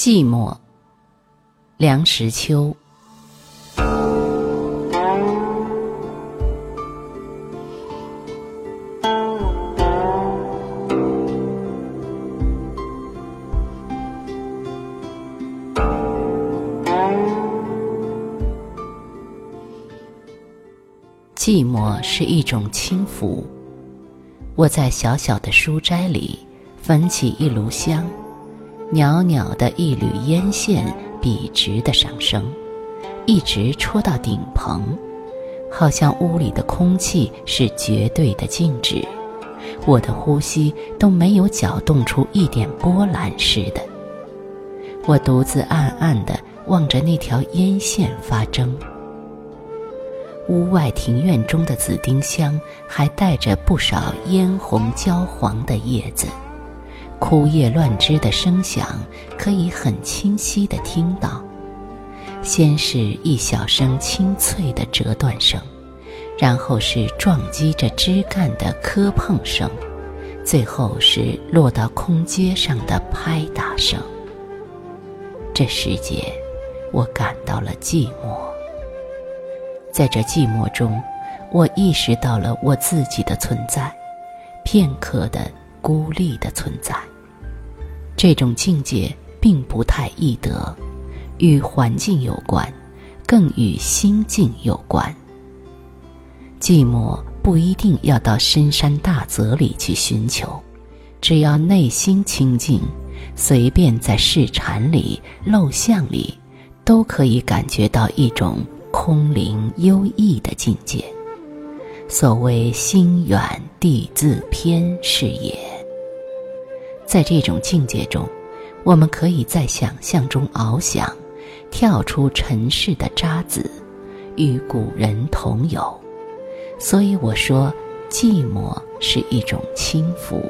寂寞，梁实秋。寂寞是一种轻浮。我在小小的书斋里焚起一炉香，袅袅的一缕烟线笔直的上升，一直戳到顶棚，好像屋里的空气是绝对的静止，我的呼吸都没有搅动出一点波澜似的。我独自暗暗地望着那条烟线发怔。屋外庭院中的紫丁香还带着不少嫣红焦黄的叶子，枯叶乱枝的声响可以很清晰地听到。先是一小声清脆的折断声，然后是撞击着枝干的磕碰声，最后是落到空阶上的拍打声。这时节，我感到了寂寞。在这寂寞中，我意识到了我自己的存在，片刻的孤立的存在。这种境界并不太易得，与环境有关，更与心境有关。寂寞不一定要到深山大泽里去寻求，只要内心清净，随便在市禅里、陋巷里，都可以感觉到一种。空灵幽逸的境界，所谓心远地自偏是也。在这种境界中，我们可以在想象中翱翔，跳出尘世的渣滓，与古人同游。所以我说，寂寞是一种轻浮。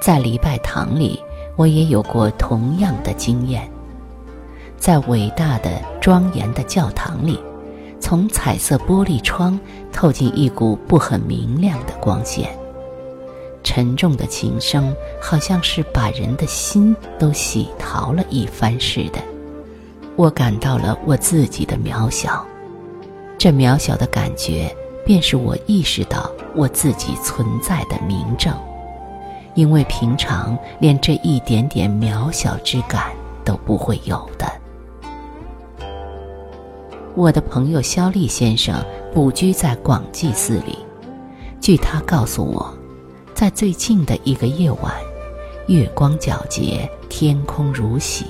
在礼拜堂里，我也有过同样的经验。在伟大的、庄严的教堂里，从彩色玻璃窗透进一股不很明亮的光线。沉重的琴声好像是把人的心都洗淘了一番似的。我感到了我自己的渺小，这渺小的感觉便是我意识到我自己存在的明证，因为平常连这一点点渺小之感都不会有的。我的朋友肖立先生卜居在广济寺里。据他告诉我，在最近的一个夜晚，月光皎洁，天空如洗，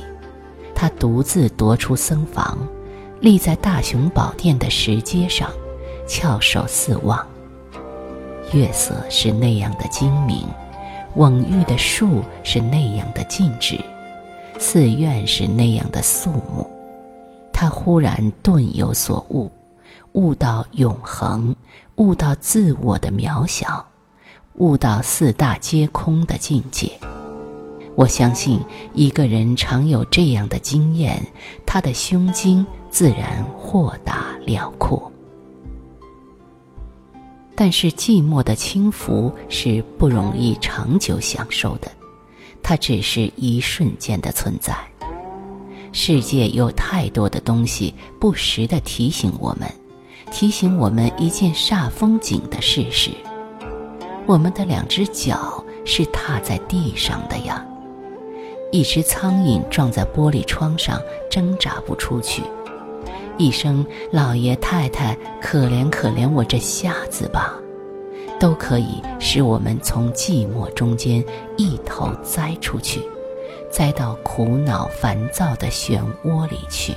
他独自踱出僧房，立在大雄宝殿的石阶上，翘首四望。月色是那样的精明，蓊郁的树是那样的静止，寺院是那样的肃穆。他忽然顿有所悟，悟到永恒，悟到自我的渺小，悟到四大皆空的境界。我相信一个人常有这样的经验，他的胸襟自然豁达辽阔。但是寂寞的轻浮是不容易长久享受的，它只是一瞬间的存在。世界有太多的东西，不时地提醒我们，提醒我们一件煞风景的事实：我们的两只脚是踏在地上的呀。一只苍蝇撞在玻璃窗上，挣扎不出去。一声“老爷太太，可怜可怜我这瞎子吧”，都可以使我们从寂寞中间一头栽出去。栽到苦恼烦躁的漩涡里去。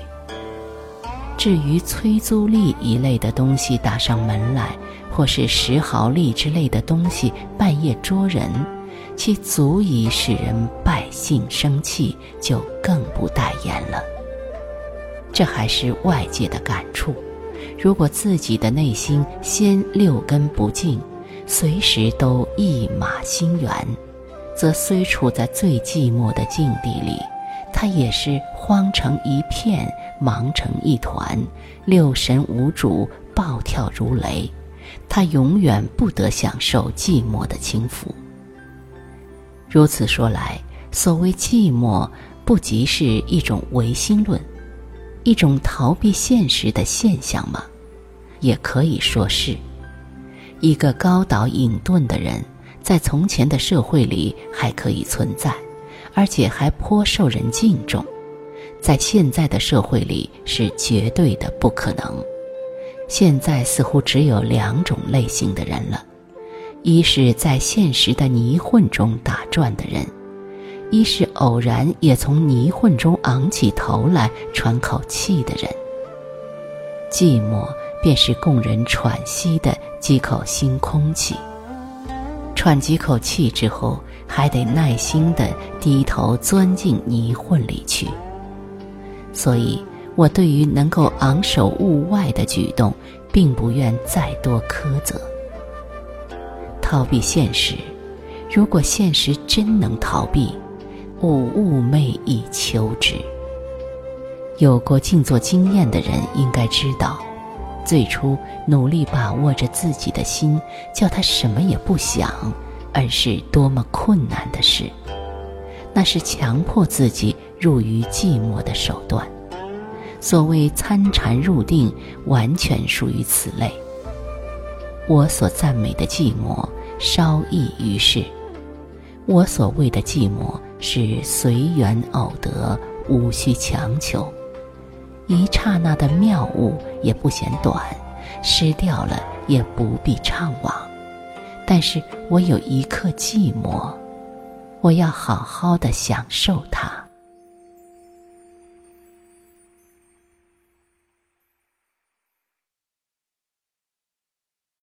至于催租吏一类的东西打上门来，或是石毫吏之类的东西半夜捉人，其足以使人败兴生气，就更不待言了。这还是外界的感触。如果自己的内心先六根不净，随时都一马心猿。则虽处在最寂寞的境地里，他也是慌成一片，忙成一团，六神无主，暴跳如雷。他永远不得享受寂寞的轻浮。如此说来，所谓寂寞，不即是一种唯心论，一种逃避现实的现象吗？也可以说是，一个高岛隐遁的人，在从前的社会里还可以存在，而且还颇受人敬重，在现在的社会里是绝对的不可能。现在似乎只有两种类型的人了：一是在现实的泥混中打转的人。一是偶然也从泥混中昂起头来喘口气的人。寂寞便是供人喘息的几口新空气。喘几口气之后，还得耐心地低头钻进泥混里去。所以，我对于能够昂首物外的举动，并不愿再多苛责。逃避现实，如果现实真能逃避。勿寤寐以求之。有过静坐经验的人应该知道，最初努力把握着自己的心，叫他什么也不想，而是多么困难的事。那是强迫自己入于寂寞的手段。所谓参禅入定，完全属于此类。我所赞美的寂寞，稍异于世。我所谓的寂寞。是随缘偶得，无需强求。一刹那的妙悟也不嫌短，失掉了也不必怅惘。但是我有一刻寂寞，我要好好的享受它。